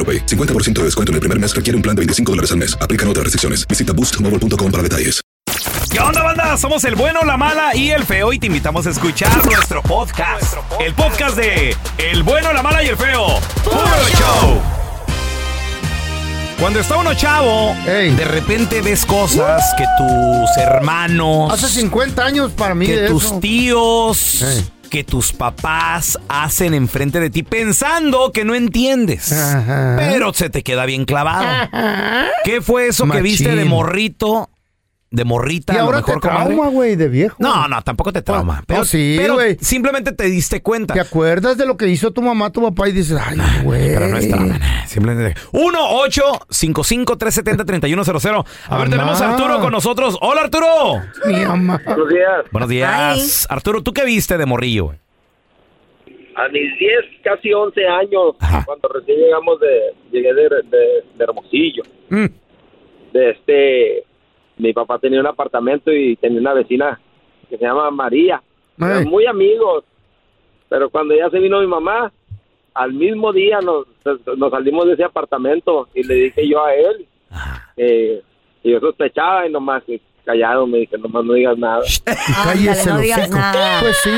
AroPay. 50% de descuento en el primer mes requiere un plan de 25 dólares al mes. Aplican otras restricciones. Visita boostmobile.com para detalles. ¿Qué onda, banda? Somos el bueno, la mala y el feo y te invitamos a escuchar nuestro podcast. El podcast de El bueno, la mala y el feo. ¡Puro show! Cuando está uno chavo, de repente ves cosas que tus hermanos, Hace 50 años para mí que de tus eso. tíos, Ey. Que tus papás hacen enfrente de ti pensando que no entiendes. Ajá. Pero se te queda bien clavado. ¿Qué fue eso que viste de morrito? De morrita, Y a lo ahora mejor te trauma, güey, de viejo. No, no, tampoco te trauma. No, Pero, sí, pero simplemente te diste cuenta. ¿Te acuerdas de lo que hizo tu mamá, tu papá? Y dices, ay, güey. Pero no es trauma. Simplemente. 1-855-370-3100. A ver, Mamá. tenemos a Arturo con nosotros. Hola, Arturo. Mi mamá. Buenos días. Buenos días. Arturo, ¿tú qué viste de morrillo, güey? A mis 10, casi 11 años, Ajá. cuando recién llegamos de, llegué de, de- de Hermosillo, Mm. de este, mi papá tenía un apartamento y tenía una vecina que se llama María. Eran muy amigos, pero cuando ya se vino mi mamá, al mismo día nos, nos salimos de ese apartamento y le dije yo a él eh, que yo sospechaba y nomás callado me dije, nomás no digas nada. Cállese no digas nada. Pues sí.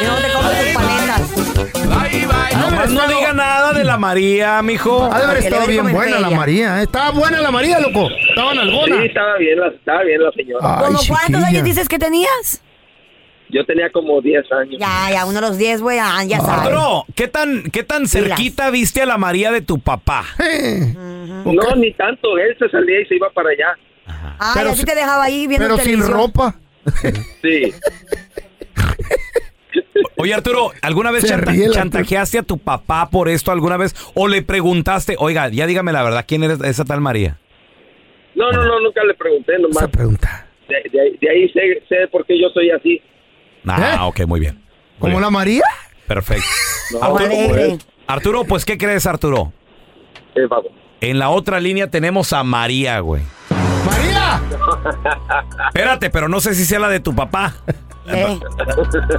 Y no te comes tus paletas. Nomás no diga nada de la María, mijo. Ha de haber estado bien buena la. María. ¿eh? Estaba buena la María, loco. Estaba en algona. Sí, estaba bien, la, estaba bien la señora. Ay, ¿Cómo cuántos años dices que tenías? Yo tenía como 10 años. Ya, ya, uno de los 10, güey, ah, ya sabes. Arturo, ¿qué tan, ¿qué tan cerquita viste a la María de tu papá? Eh, No, ni tanto. Él se salía y se iba para allá. Ah, Pero así si- te dejaba ahí viendo pero sin televisión. ropa. Sí. Oye, Arturo, ¿alguna vez chanta- ríe chantajeaste a tu papá por esto alguna vez? ¿O le preguntaste, oiga, ya dígame la verdad, ¿quién eres esa tal María? No, no, no, nunca le pregunté nomás. Esa pregunta. De, de ahí, de ahí sé, sé por qué yo soy así. Ah, ¿Eh? ok, muy bien. Muy ¿Como bien. la María? Perfecto. No, Como Arturo, pues, ¿qué crees, Arturo? Eh, vamos. En la otra línea tenemos a María, güey. ¡María! Espérate, pero no sé si sea la de tu papá. Eh,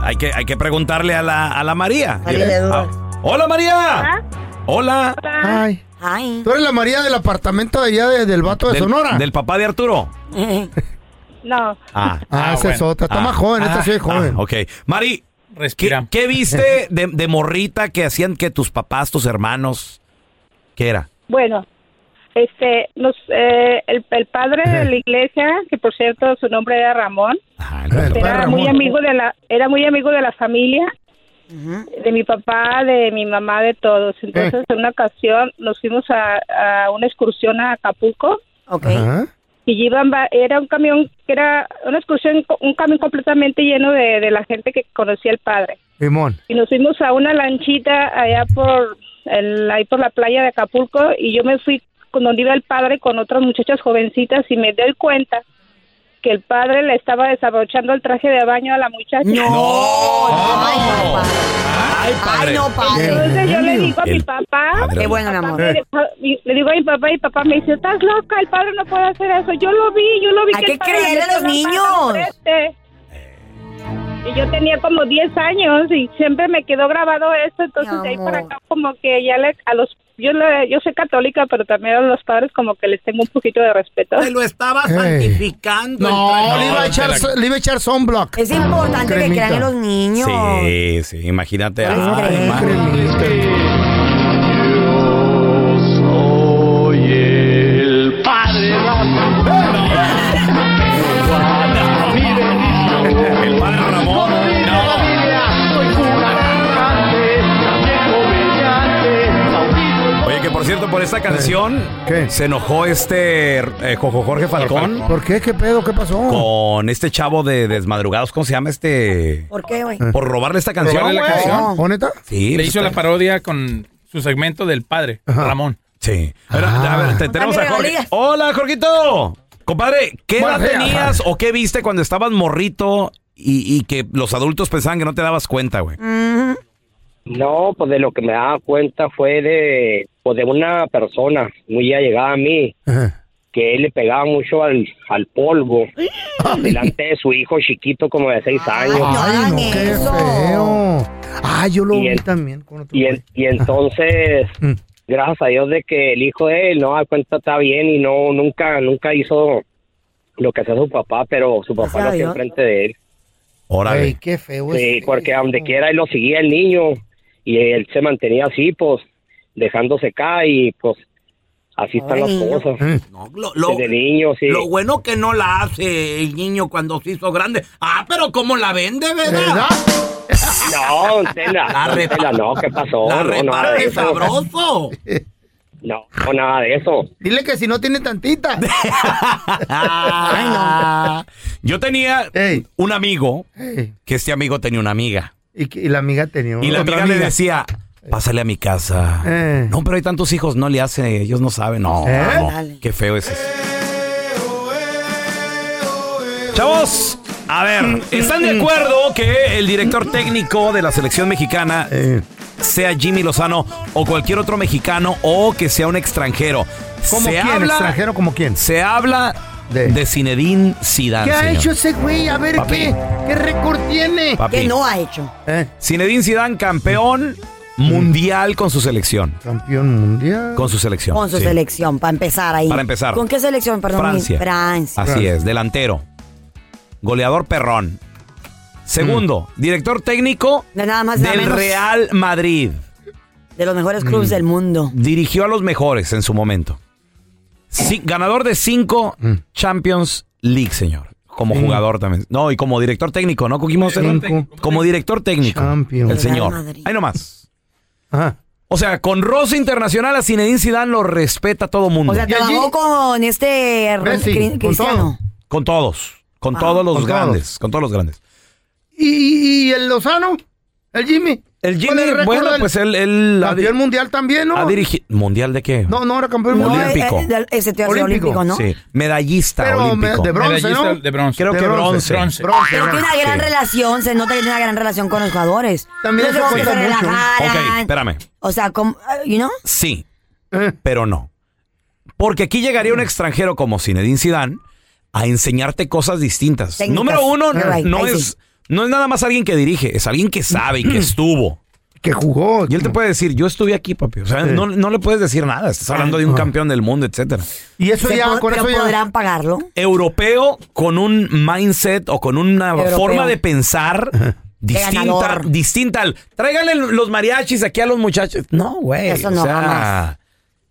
Hay que, hay que preguntarle a la, a la María. Ah, Hola, María. Hola. Ay. ¿Tú eres la María del apartamento de allá de- del vato de Del, Sonora? del papá de Arturo. No, Ah, Ah, esa es otra. Está Ah, más joven, esta sí es joven. Ah, ok. Mari, ¿qué, viste de, de morrita que hacían que tus papás, tus hermanos? ¿Qué era? bueno, este, nos, eh, el, el padre de la iglesia, que por cierto su nombre era Ramón, el Eh, padre. era Ramón. muy amigo de la, era muy amigo de la familia, de mi papá, de mi mamá, de todos. Entonces, en una ocasión nos fuimos a, a una excursión a Acapulco Ok. Ajá. y iban, era un camión, que era una excursión, un camión completamente lleno de, de la gente que conocía al padre. Simón. y nos fuimos a una lanchita allá por el, ahí por la playa de Acapulco y yo me fui con donde iba el padre con otras muchachas jovencitas y me doy cuenta que el padre le estaba desabrochando el traje de baño a la muchacha. Ay, papá. Ay, padre. Ay, no, padre. Entonces yo le digo a mi papá. Qué bueno, amor. le digo a mi papá y papá me dice, estás loca, el padre no puede hacer eso. Yo lo vi, yo lo vi. Hay que que el padre creerle le a los niños. Y yo tenía como 10 años y siempre me quedó grabado eso, entonces de ahí para acá como que ya le, a los, yo le, yo soy católica, pero también a los padres como que les tengo un poquito de respeto. Te lo estaba Ey. santificando. No, le iba a echar, le iba a echar sunblock. Es importante que crean en los niños. Sí, sí, imagínate. Ay, por esta canción ¿Qué? se enojó este eh, Jorge Falcón ¿Por qué? ¿Qué pedo? ¿Qué pasó? con este chavo de Desmadrugados. ¿Cómo se llama este? ¿Por qué, güey? Por robarle esta canción. Robarle la güey. canción. ¿O neta? Sí. Le pues, hizo la parodia con su segmento del padre, Ajá. Ramón. Sí. A ver, Ah. a ver, te- tenemos a Jorge. Hola, Jorgito. Compadre, ¿qué edad tenías o qué viste cuando estabas morrito y, y que los adultos pensaban que no te dabas cuenta, güey? Mm, No, pues de lo que me daba cuenta fue de, pues de una persona muy allegada a mí, Ajá. que él le pegaba mucho al, al polvo delante de su hijo chiquito como de seis años. Ay, no, qué feo. Ah, yo lo Y vi también con otro Y, en- y entonces, Mm. gracias a Dios de que el hijo de él no da cuenta está bien y no nunca nunca hizo lo que hacía su papá, pero su papá lo hacía enfrente de él. Órale. Ey, qué feo Sí, es porque a donde quiera él lo seguía el niño y él se mantenía así, pues dejándose caer y pues así están las niño. cosas. Eh, No, lo, lo- Desde niño, sí. lo bueno que no la hace el niño cuando se hizo grande. Ah, pero ¿cómo la vende, verdad? ¿Verdad? No, Tela, La Tela, no, ¿qué pasó? La no, nada de reparte eso. sabroso. No, no, nada de eso. Dile que si no tiene tantita. Ah, Yo tenía Ey. un amigo, Ey, que este amigo tenía una amiga. Y, la amiga tenía Y la otra amiga, le decía, pásale a mi casa. Eh. No, pero hay tantos hijos, no le hace, ellos no saben. No, ¿Eh? no, qué feo es eso. Chavos, a ver, ¿están de acuerdo que el director técnico de la selección mexicana Eh, sea Jimmy Lozano o cualquier otro mexicano o que sea un extranjero? ¿Cómo se quién? habla, ¿Extranjero como quién? Se habla De- de, Zinedine Zidane. ¿Qué ha señor. hecho ese güey? A ver, Papi. ¿qué? ¿Qué récord tiene? Papi. ¿Qué no ha hecho? Eh, Zinedine Zidane, campeón mundial con su selección. campeón mundial. Con su selección. Con su sí. selección, para empezar ahí. Para empezar. ¿Con qué selección, perdón? Francia. Francia. Así es, delantero. Goleador perrón. Segundo, director técnico De nada más nada del menos. Real Madrid. De los mejores clubes del mundo. Dirigió a los mejores en su momento. Sí, ganador de cinco Champions League, señor. Como Sí. jugador también. No, y como director técnico, ¿no, Cookie Monster? Cinco. Como director técnico. Champions. El señor. Real Madrid. Ahí nomás. Ajá. O sea, con Rosa Internacional a Zinedine Zidane lo respeta todo mundo. O sea, trabajó con este Messi, Cri- con Cristiano. Con todos. Con Ah. todos los Con todos. grandes. Con todos los grandes. ¿Y, y, y el Lozano? ¿El Jimmy? El ¿Cuál Jimmy, récord bueno, del- pues él, él Campeón mundial también, ¿no? ha dirigido. ¿Mundial de qué? No, no era campeón No, mundial. Olímpico. eh, eh, ese te hace Olímpico. olímpico, ¿no? Sí, medallista Pero olímpico. me- de bronce, Medallista ¿no? de bronce. Creo De que bronce. Bronce. Bronce, Pero tiene bronce. una gran Sí. relación, se nota que tiene una gran relación con los jugadores. También No eso es como que cuenta se mucho. relajaran. Ok, espérame. O sea, como, uh, you know? Sí, Eh, pero no. Porque aquí llegaría un extranjero como Zinedine Zidane a enseñarte cosas distintas. Técnicas. Número uno, right, no ahí es, sí. No es nada más alguien que dirige, es alguien que sabe y que estuvo. que jugó. Y él te puede decir, yo estuve aquí, papi. O sea, Sí. no, no le puedes decir nada. Estás hablando de un Ah. campeón del mundo, etcétera. Y eso ya, con eso ya. podrán pagarlo. Europeo con un mindset o con una Europeo. forma de pensar distinta, ganador. distinta al tráiganle los mariachis aquí a los muchachos. No, güey. Eso o no, sea, jamás.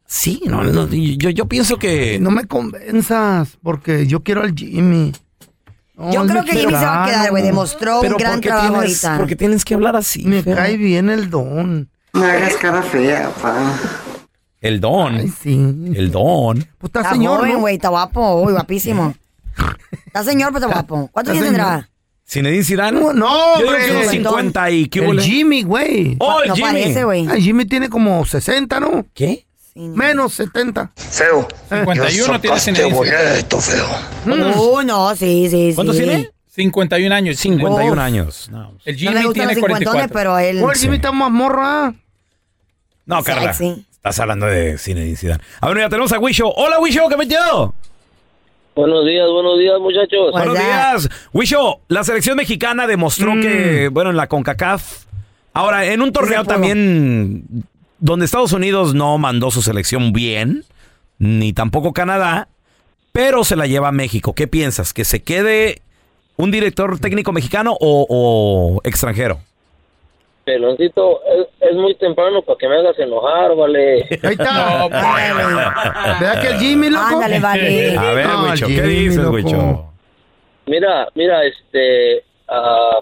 Sí, no, no, yo, yo pienso que No me convenzas, porque yo quiero al Jimmy. Yo me creo que Jimmy se va a quedar, güey. Demostró un gran ¿por qué trabajo tienes, ahorita. porque tienes que hablar así. Me cae bien el don. No hagas cara fea, pa. El don. Ay, sí. El don. Pues está Está señor, güey, está guapo, uy, guapísimo. Está señor, pero está guapo. ¿Cuántos años tendrá? Zinedine Zidane. No, no, yo digo hombre. que unos 50 y ¿qué El? Jimmy, güey. Oh, el no Jimmy. parece, güey. Ay, Jimmy tiene como 60, ¿no? ¿Qué? Sí, no. Menos 70. Feo. 51 tiene Zinedine Zidane. esto, feo. Uh, no, sí, sí, sí. ¿Cuántos tiene? 51 años. 51 Uf. años. No, El No Jimmy le gustan tiene los cincuentones, 44. pero él... Oye, Jimmy está más morra. No, Carla. Sexy. Estás hablando de Zinedine Zidane. A ver, ya tenemos a Wisho. Hola, Wisho, ¿qué metido? Buenos días, buenos días, muchachos. Buenos días. Wisho, la selección mexicana demostró Mm. que, bueno, en la CONCACAF. Ahora, en un torneo también donde Estados Unidos no mandó su selección bien, ni tampoco Canadá, pero se la lleva México. ¿Qué piensas? ¿Que se quede un director técnico mexicano o, o extranjero? Peloncito, es, es muy temprano para que me hagas enojar, vale. Ahí está. Vea que el Jimmy, loco. Ándale, vale. A ver, Wicho, ¿qué Jimmy, dices, loco. Wicho? Mira, mira, este, ah,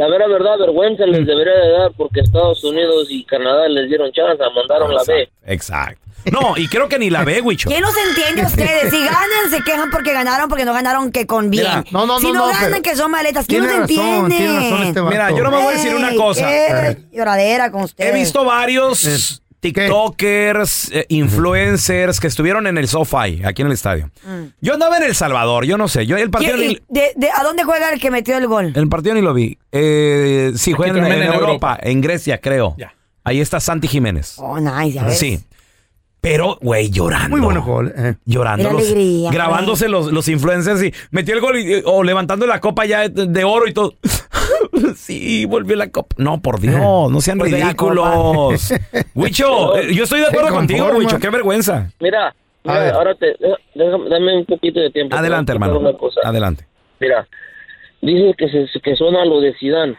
la vera verdad, vergüenza les debería de dar porque Estados Unidos y Canadá les dieron chance, mandaron la B. Exacto. No, y creo que ni la ve, Wicho. ¿Quién nos entiende a ustedes? Si ganan, se quejan porque ganaron, porque no ganaron, que con bien. Mira, no, no, si no, no, no, ganan, que son maletas. ¿Quién razón, entiende? tiene razón este. Mira, yo no me voy a decir una cosa. qué lloradera con ustedes. He visto varios TikTokers, eh, influencers que estuvieron en el SoFi, aquí en el estadio. Yo andaba en El Salvador, yo no sé. Yo el partido, ¿Quién- ni, y de- de- ¿A dónde juega el que metió el gol? el partido ni lo vi. Eh, sí, juegan en, también en en Europa, Europa. en Grecia, creo. Ya. Ahí está Santi Jiménez. Oh, nice, ya ves. Sí. Pero, güey, llorando. Muy bueno gol. eh. Llorando. Era los- alegría, grabándose los, los influencers y metió el gol y- o levantando la copa ya de, de oro y todo. sí, volvió la copa. No, por Dios, no sean ridículos. Huicho, eh, yo estoy de acuerdo contigo. Huicho, qué vergüenza. Mira, mira, ver. ahora te, déjame, dame un poquito de tiempo. Adelante, hermano. explicar una cosa. Adelante. Mira, dice que, se, que suena lo de Zidane.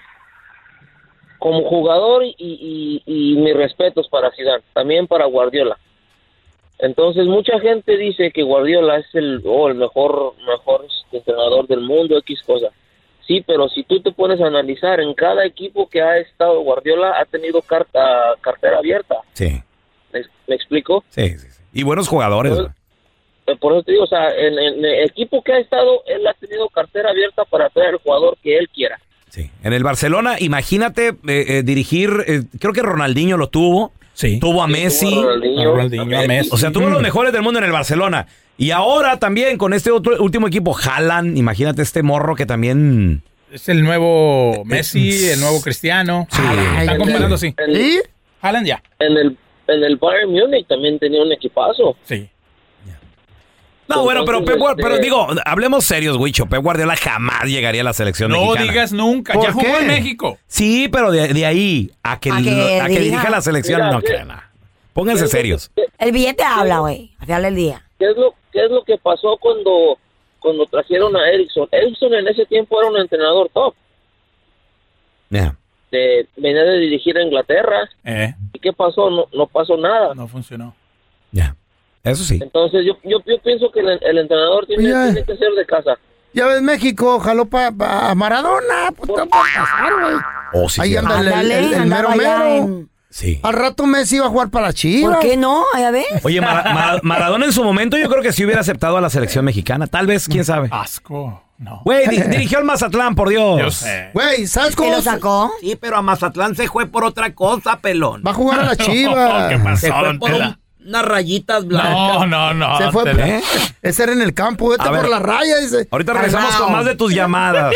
Como jugador y, y, y mis respetos para Zidane, también para Guardiola. Entonces mucha gente dice que Guardiola es el, oh, el mejor mejor entrenador del mundo, X cosa. Sí, pero si tú te pones a analizar, en cada equipo que ha estado Guardiola ha tenido carta, cartera abierta. Sí, ¿Me, me explico? sí, sí. sí. Y buenos jugadores. Por eso te digo, o sea, en, en el equipo que ha estado, él ha tenido cartera abierta para traer al jugador que él quiera. Sí. En el Barcelona, imagínate eh, eh, dirigir, eh, creo que Ronaldinho lo tuvo. Sí. Tuvo a Sí, Messi. tuvo a Ronaldinho, A Ronaldinho, a Messi. O sea, tuvo los mejores del mundo en el Barcelona. Y ahora también con este otro último equipo, Haaland, imagínate este morro que también... Es el nuevo Messi, el nuevo Cristiano. Sí. Están comparando ¿Sí? Haaland ya. en el en el Bayern Múnich también tenía un equipazo. Sí. No, bueno, pero, Pep Guard- este- pero digo, hablemos serios, Wicho. Pep Guardiola jamás llegaría a la selección No mexicana. digas nunca. ¿Por Ya jugó qué? en México. Sí, pero de, de ahí a que, A lo- que a que dirija la selección, Mira, no crean. nada. Pónganse serios. El billete habla, güey. Al final del día. ¿Qué es lo qué es lo que pasó cuando cuando trajeron a Ericsson? Ericsson en ese tiempo era un entrenador top. Ya. De, venía de dirigir a Inglaterra. Eh, ¿Y qué pasó? No, no pasó nada. no funcionó. Ya. Eso sí. Entonces yo, yo, yo pienso que el, el entrenador tiene, que ser de casa. Ya ves, México jaló para Maradona. Pues para pasar, güey. Oh, sí, Ahí sí. anda el, el- el- el mero mero. en- Sí. Al rato Messi iba a jugar para Chivas. ¿Por qué no? Ya ves. Oye, Mara- Mara- Maradona en su momento yo creo que sí hubiera aceptado a la selección mexicana. Tal vez, quién sabe. Asco. No. Güey, di- dirigió al Mazatlán, por Dios. Yo sé. Güey, ¿sabes ¿Te cómo? lo se- sacó? Sí, pero a Mazatlán se fue por otra cosa, pelón. Va a jugar a la ¿Qué Chivas. pasó, Se fue don por Tela? un- unas rayitas blancas. No, no, no. Se fue. Tela. ¿Eh? Ese era en el campo. Vete A por ver. la raya, dice. Ahorita regresamos con más de tus llamadas.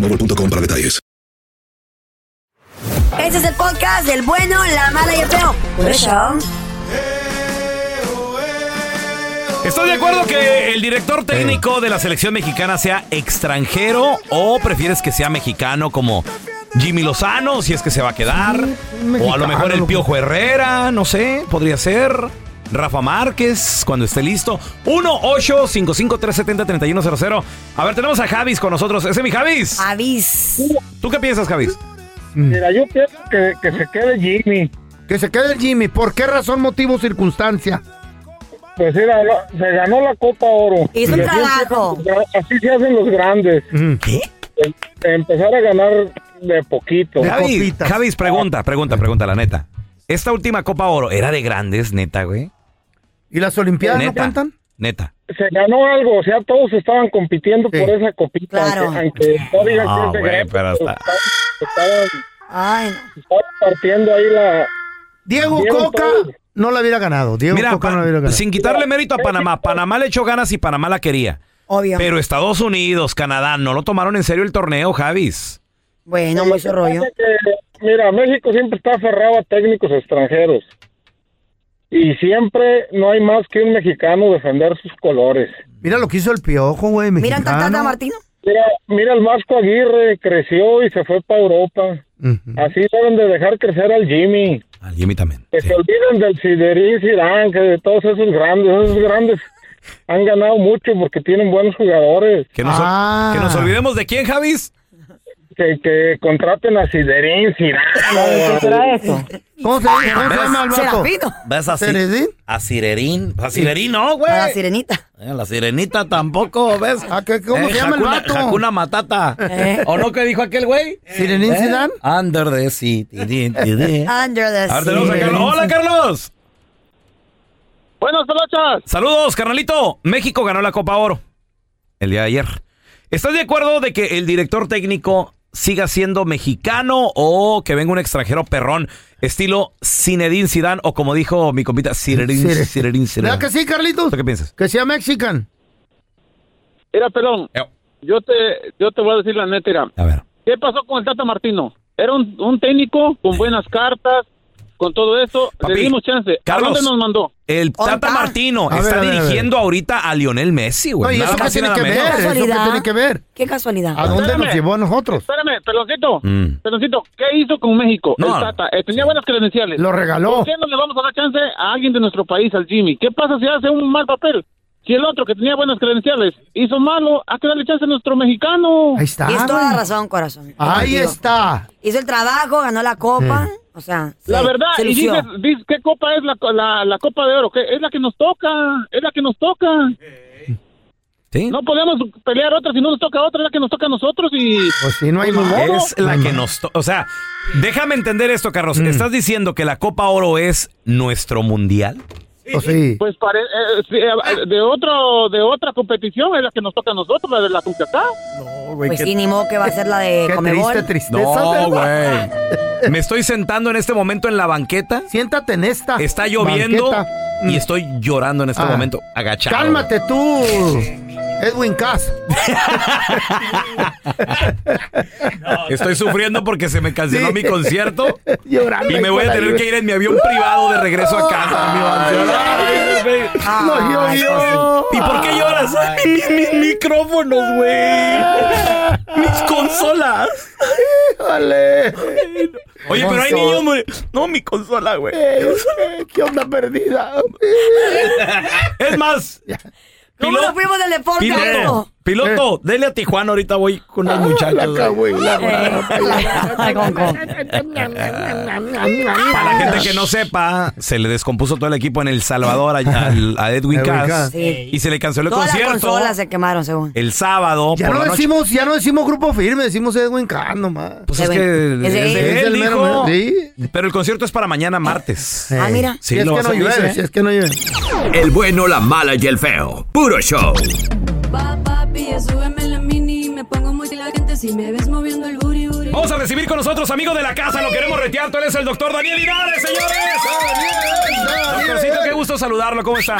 boostmobile.com para detalles. Este es el podcast del bueno, la mala y el feo. Por eso. ¿Estás de acuerdo que el director técnico de la selección mexicana sea extranjero o prefieres que sea mexicano como Jimmy Lozano, si es que se va a quedar? o a lo mejor el Piojo Herrera, no sé, podría ser. Rafa Márquez, cuando esté listo. 1-855-370-3100. A ver, tenemos a Javis con nosotros. ¿Ese es mi Javis? Javis. ¿Tú qué piensas, Javis? Mira, yo pienso que, que se quede Jimmy. Que se quede el Jimmy. ¿Por qué razón, motivo, circunstancia? Pues mira, se ganó la Copa Oro. Hizo Y un así trabajo. hacen los gra- Así se hacen los grandes. ¿Qué? Empezar a ganar de poquito. Javis, Javis, pregunta, pregunta, pregunta, la neta. Esta última Copa Oro era de grandes, neta, güey. ¿Y las Olimpiadas no Neta. cuentan? Neta. Se ganó algo, o sea, todos estaban compitiendo por esa copita. Claro. Aunque, aunque no digan No, que es de güey, grandes, pero está- estaban, Ay, no. estaban partiendo ahí la... Diego Coca todo. no la hubiera ganado. Diego Mira, Coca no la hubiera ganado. sin quitarle mérito a Panamá, Panamá le echó ganas y Panamá la quería. Obvio. Pero Estados Unidos, Canadá, no lo tomaron en serio el torneo, Javis. Bueno, muy su rollo. que, mira, México siempre está aferrado a técnicos extranjeros. Y siempre no hay más que un mexicano defender sus colores. Mira lo que hizo el piojo, güey, Mira, mexicano. Tata Martino. Mira, mira el Vasco Aguirre creció y se fue para Europa. Así deben de dejar crecer al Jimmy. Al Jimmy también. Que se olviden del Siderín Zidane, que de todos esos grandes, esos grandes han ganado mucho porque tienen buenos jugadores. Que nos, Ah. que nos olvidemos de quién, Javis. Que, que contraten a Siderín Zidane. ¿Qué será eso? ¿Cómo se, cómo se llama el vato? Serafino. ¿Ves a, ¿Ceredín? a Cirerín? A Cirerín no, güey. A la sirenita. Eh, La sirenita tampoco, ¿ves? ¿A qué- ¿Cómo Eh, se llama el vato? Hakuna Matata. Eh. ¿O no que dijo aquel güey? ¿Sirenín ¿Eh? Zidane? Under the sea. Under the A ver, tenemos a sea. Carlos. Hola, Carlos. Buenas pelochas. Saludos, carnalito. México ganó la Copa Oro el día de ayer. ¿Estás de acuerdo de que el director técnico siga siendo mexicano o que venga un extranjero perrón, estilo Zinedine Zidane o como dijo mi compita, Zinedine Zinedine que sí, Carlitos? ¿Tú qué piensas? Que sea mexican. Mira, pelón, yo te, yo te voy a decir la neta, mira. A ver. ¿Qué pasó con el Tata Martino? Era un, un técnico con buenas cartas, con todo eso. Papi, le dimos chance. Carlos, ¿A dónde nos mandó? El Tata Martino A está a ver. dirigiendo ahorita a Lionel Messi, güey. ¿eso qué tiene que tiene que ver? Qué casualidad. ¿A dónde Espérame. nos llevó a nosotros? Espérame, peloncito. Mm. Peloncito, ¿qué hizo con México? No. el Tata. Eh, tenía buenas credenciales. Lo regaló. ¿Por qué no le vamos a dar chance a alguien de nuestro país, al Jimmy? ¿Qué pasa si hace un mal papel? Si el otro que tenía buenas credenciales hizo malo, hay que darle chance a nuestro mexicano. Ahí está. Tienes toda la razón, corazón. Ahí está. Hizo el trabajo, ganó la copa. O sea, La se- verdad, se y dices, dices, ¿qué copa es la, la, la Copa de Oro? ¿Qué? Es la que nos toca, es la que nos toca. ¿Sí? No podemos pelear otra si no nos toca otra, es la que nos toca a nosotros y... Pues sí, no hay Pues, más. modo. Es la que nos... to- O sea, déjame entender esto, Carlos. ¿Estás diciendo que la Copa Oro es nuestro mundial? Pues sí. Pues pare- eh, sí, eh, de otro de otra competición es la que nos toca a nosotros, la de la CONCACAF. No, güey, Pues qué- sí, ni modo que va a ser la de Qué Comebol. triste tristeza. No, güey. Me estoy sentando en este momento en la banqueta. Siéntate en esta. Está lloviendo banqueta. y estoy llorando en este Ah. momento, agachado. Cálmate tú, Edwin Cass. Estoy sufriendo porque se me canceló Sí. mi concierto Llorando. y me voy a tener que ir en mi avión privado de regreso a casa. Ay. No. ¿Y por qué lloras? Mis, mis micrófonos, güey. Mis consolas. Híjole. Oye, pero hay niños, güey. No, mi consola, güey. Eh, ¿Qué onda perdida? Es más, ¿Cómo nos fuimos del deporte a Piloto, dele a Tijuana, ahorita voy con los muchachos. Ay, con- con- Para la gente que no sepa, se le descompuso todo el equipo en El Salvador a, Edwin Cass Cass. Sí. y se le canceló el Todas las concierto consolas se quemaron, según. el sábado Ya por no la noche. decimos, ya no decimos grupo firme, decimos Edwin Kahn nomás. Pues es que Es es de él. él, el mero, dijo. mero. Sí. Pero el concierto es para mañana martes. Ah, mira. Sí, si es lo que no llueve, si es que no llueve. El bueno, la mala y el feo. Puro show. Papi, ya súbeme la mini. Me pongo muy la gente si me ves moviendo el booty, booty. Vamos a recibir con nosotros, amigo de la casa, lo queremos retear. Tú eres el doctor Daniel Linares, señores. Doctorcito, qué gusto saludarlo. ¿Cómo está?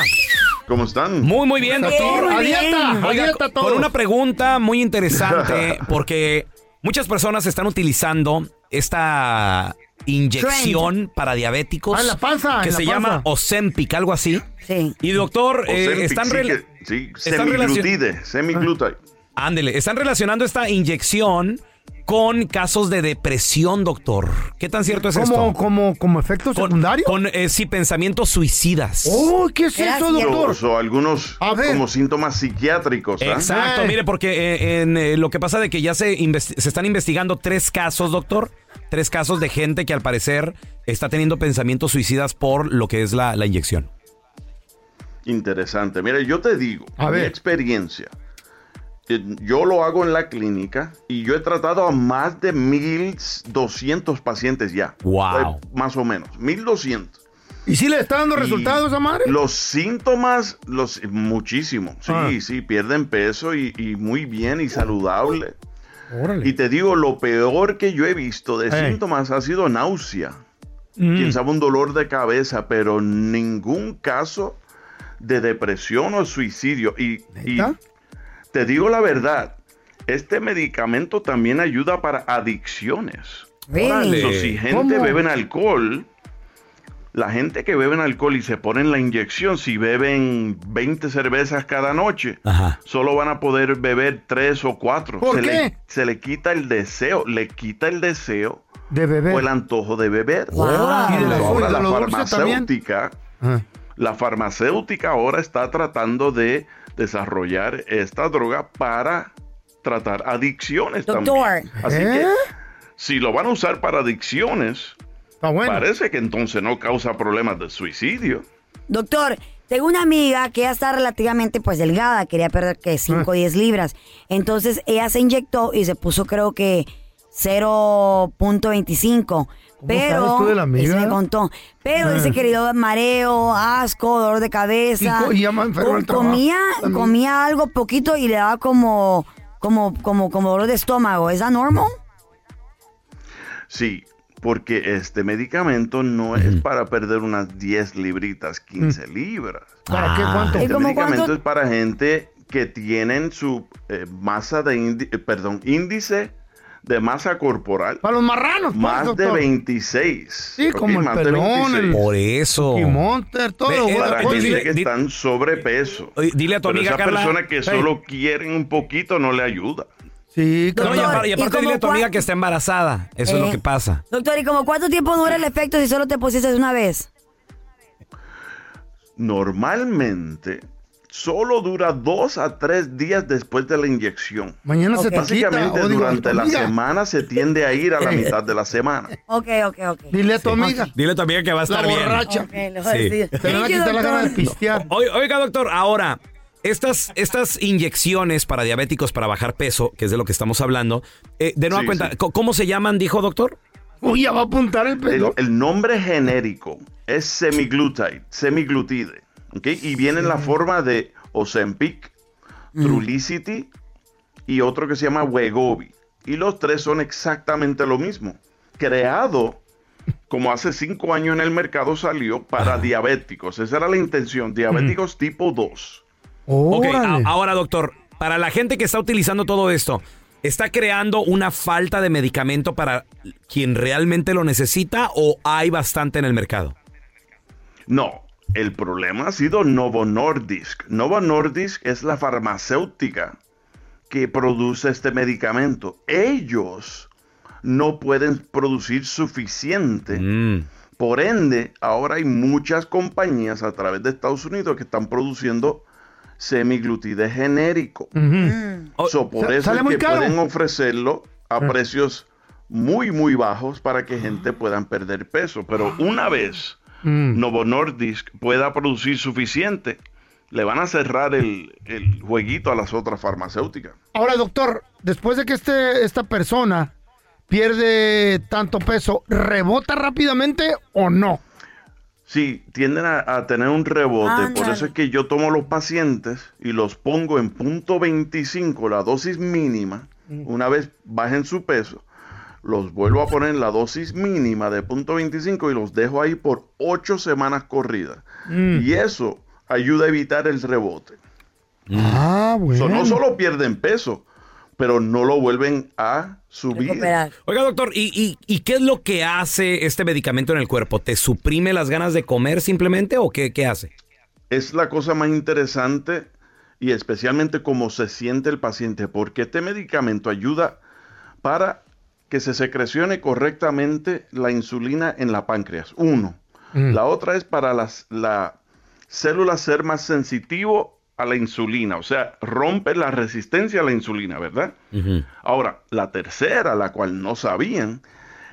¿Cómo están? Muy, muy bien, doctor. Muy bien. A dieta, a Oiga, con una pregunta muy interesante, porque muchas personas están utilizando esta inyección para diabéticos Ah, en la panza, que en la se panza. llama Ozempic, algo así. Sí. Y doctor, eh, Ozempic, están, sí, que- sí, están semiglutide, semiglutide. Ándele, están relacionando esta inyección con casos de depresión, doctor. ¿Qué tan cierto es ¿Como, esto? como, como efecto secundario? Con, eh, sí, pensamientos suicidas. Oh, ¿qué es eso, cierto. doctor? O, o algunos A ver. como síntomas psiquiátricos. ¿ah? Exacto, Ay. mire, porque eh, en, eh, lo que pasa de que ya se, están investigando tres casos, doctor. Tres casos de gente que al parecer está teniendo pensamientos suicidas por lo que es la, la inyección. Interesante. Mira, yo te digo, A mi ver. experiencia. Eh, Yo lo hago en la clínica y yo he tratado a más de 1200 pacientes ya. Wow. Eh, más o menos, 1200. ¿Y si le está dando Y resultados madre? Los síntomas, los muchísimo. Sí, Ah. sí, pierden peso y, y muy bien y saludable. Órale. Y te digo, lo peor que yo he visto de Eh. síntomas ha sido náusea. Mm. Quién sabe, un dolor de cabeza, pero ningún caso de depresión o suicidio. Y, y. te digo la verdad, este medicamento también ayuda para adicciones. Really? So, si gente ¿Cómo? beben alcohol, la gente que beben alcohol y se ponen la inyección, si beben 20 cervezas cada noche, Ajá. solo van a poder beber 3 o 4. ¿Por se, qué? Le, se le quita el deseo, le quita el deseo De bebé. o el antojo de beber. Wow. Y de lo- Ahora y de la farmacéutica, Ah. la farmacéutica ahora está tratando de desarrollar esta droga para tratar adicciones Doctor. también. Así ¿Eh? que si lo van a usar para adicciones, bueno. parece que entonces no causa problemas de suicidio. Doctor, tengo una amiga que ya está relativamente pues delgada, quería perder que 5 o 10 libras. Entonces ella se inyectó y se puso creo que 0.25. Pero, sabes tú de la amiga? eso me contó. Pero Ah. dice que le dio mareo, asco, dolor de cabeza. Y ya enfermo trabajo comía, comía algo poquito y le daba como, como, como, como dolor de estómago. ¿Es that normal? Sí, porque este medicamento no es para perder unas 10 libritas, 15 libras. ¿Para qué? ¿Cuánto? ¿Y Este medicamento cuánto? es para gente que tienen su eh, masa de indi- eh, perdón, índice de masa corporal Para los marranos, pues, más de doctor. 26. Sí, como el Más de pelón, 26. el- Por eso. Y Monter, todo. Ve, eh, Para gente dile- que di- están sobrepeso. Dile a tu Pero amiga esa Carla. persona que solo quieren un poquito no le ayuda. Sí, No, y aparte, y aparte ¿y dile a tu amiga que está embarazada. Eso es Eh. lo que pasa. Doctor, ¿y como cuánto tiempo dura el efecto si solo te pusiste una vez? Normalmente solo dura dos a tres días después de la inyección. Mañana se te quita. Básicamente durante la semana se tiende a ir a la mitad de la semana. Ok, ok, ok. Dile a tu amiga. Dile a tu amiga que va a La estar bien. borracha. A Sí. Te van a quitar la gana de doctor. pistear. Oiga, doctor, ahora, estas, estas inyecciones para diabéticos para bajar peso, que es de lo que estamos hablando, eh, de nueva Sí, cuenta, sí. ¿cómo se llaman, dijo doctor? Uy, ya va a apuntar el El, pelo. el nombre genérico es semiglutide, semiglutide. ¿Ok? Y viene en la forma de Ozempic, Trulicity y otro que se llama Wegovy. Y los tres son exactamente lo mismo. Creado como hace cinco años en el mercado salió para diabéticos. Esa era la intención, diabéticos tipo 2. Ok, a- Órale. ahora, doctor, para la gente que está utilizando todo esto, ¿está creando una falta de medicamento para quien realmente lo necesita o hay bastante en el mercado? No, el problema ha sido Novo Nordisk. Novo Nordisk es la farmacéutica que produce este medicamento. Ellos no pueden producir suficiente. Mm. Por ende, ahora hay muchas compañías a través de Estados Unidos que están produciendo semiglutide genérico. So, por Sa- eso es que caro. pueden ofrecerlo a Ah. precios muy, muy bajos para que gente pueda perder peso. Pero una vez Mm. Novo Nordisk pueda producir suficiente, le van a cerrar el, el jueguito a las otras farmacéuticas. Ahora, doctor, después de que este, esta persona pierde tanto peso, ¿rebota rápidamente o no? Sí, tienden a, a tener un rebote. Por eso es que yo tomo los pacientes y los pongo en punto 25, la dosis mínima. Una vez bajen su peso, los vuelvo a poner en la dosis mínima de punto 25 y los dejo ahí por 8 semanas corridas. Mm. Y eso ayuda a evitar el rebote. Ah, bueno. So, no solo pierden peso, pero no lo vuelven a subir. Oiga, doctor, ¿y, y, y qué es lo que hace este medicamento en el cuerpo? ¿Te suprime las ganas de comer simplemente o qué, qué hace? es la cosa más interesante y especialmente cómo se siente el paciente, porque este medicamento ayuda para que se secrecione correctamente la insulina en la páncreas. Uno. Mm. La otra es para las la célula ser más sensitivo a la insulina, o sea, rompe la resistencia a la insulina, ¿verdad? Ahora, la tercera, la cual no sabían,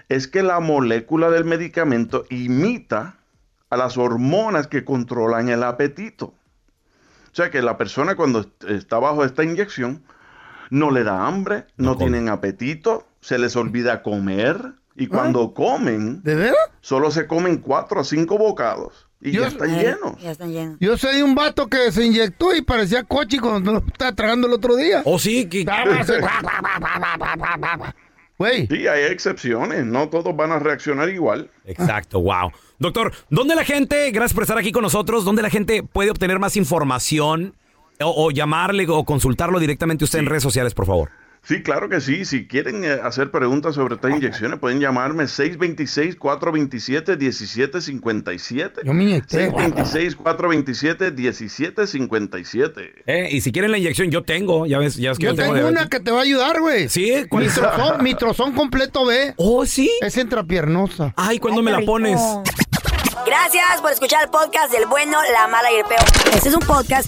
es que la molécula del medicamento imita a las hormonas que controlan el apetito. O sea que la persona cuando est- está bajo esta inyección no le da hambre, no, tienen apetito, se les olvida comer y cuando comen, ¿De veras? solo se comen cuatro o cinco bocados y ya están llenos. Ya están llenos. Yo sé de un vato que se inyectó y parecía cochi cuando lo estaba tragando el otro día. ¿Oh, sí? ¿Qué? Güey. Sí, hay excepciones, no todos van a reaccionar igual. Exacto, wow. Doctor, ¿dónde la gente, gracias por estar aquí con nosotros, dónde la gente puede obtener más información o, o llamarle o consultarlo directamente usted en redes sociales, por favor? Sí, claro que sí. Si quieren eh, hacer preguntas sobre estas inyecciones, pueden llamarme 626-427-1757. Yo me inyecté. 626-427-1757. Eh, y si quieren la inyección, yo tengo, ya ves, ya ves que Yo yo, tengo una que te va a ayudar, güey. ¿Sí? ¿Cuál mi es? trozón, mi trozón completo B. Oh, sí. Es intrapiernosa. Ay, ¿cuándo me la pones? Gracias por escuchar el podcast del bueno, la mala y el peor. Este es un podcast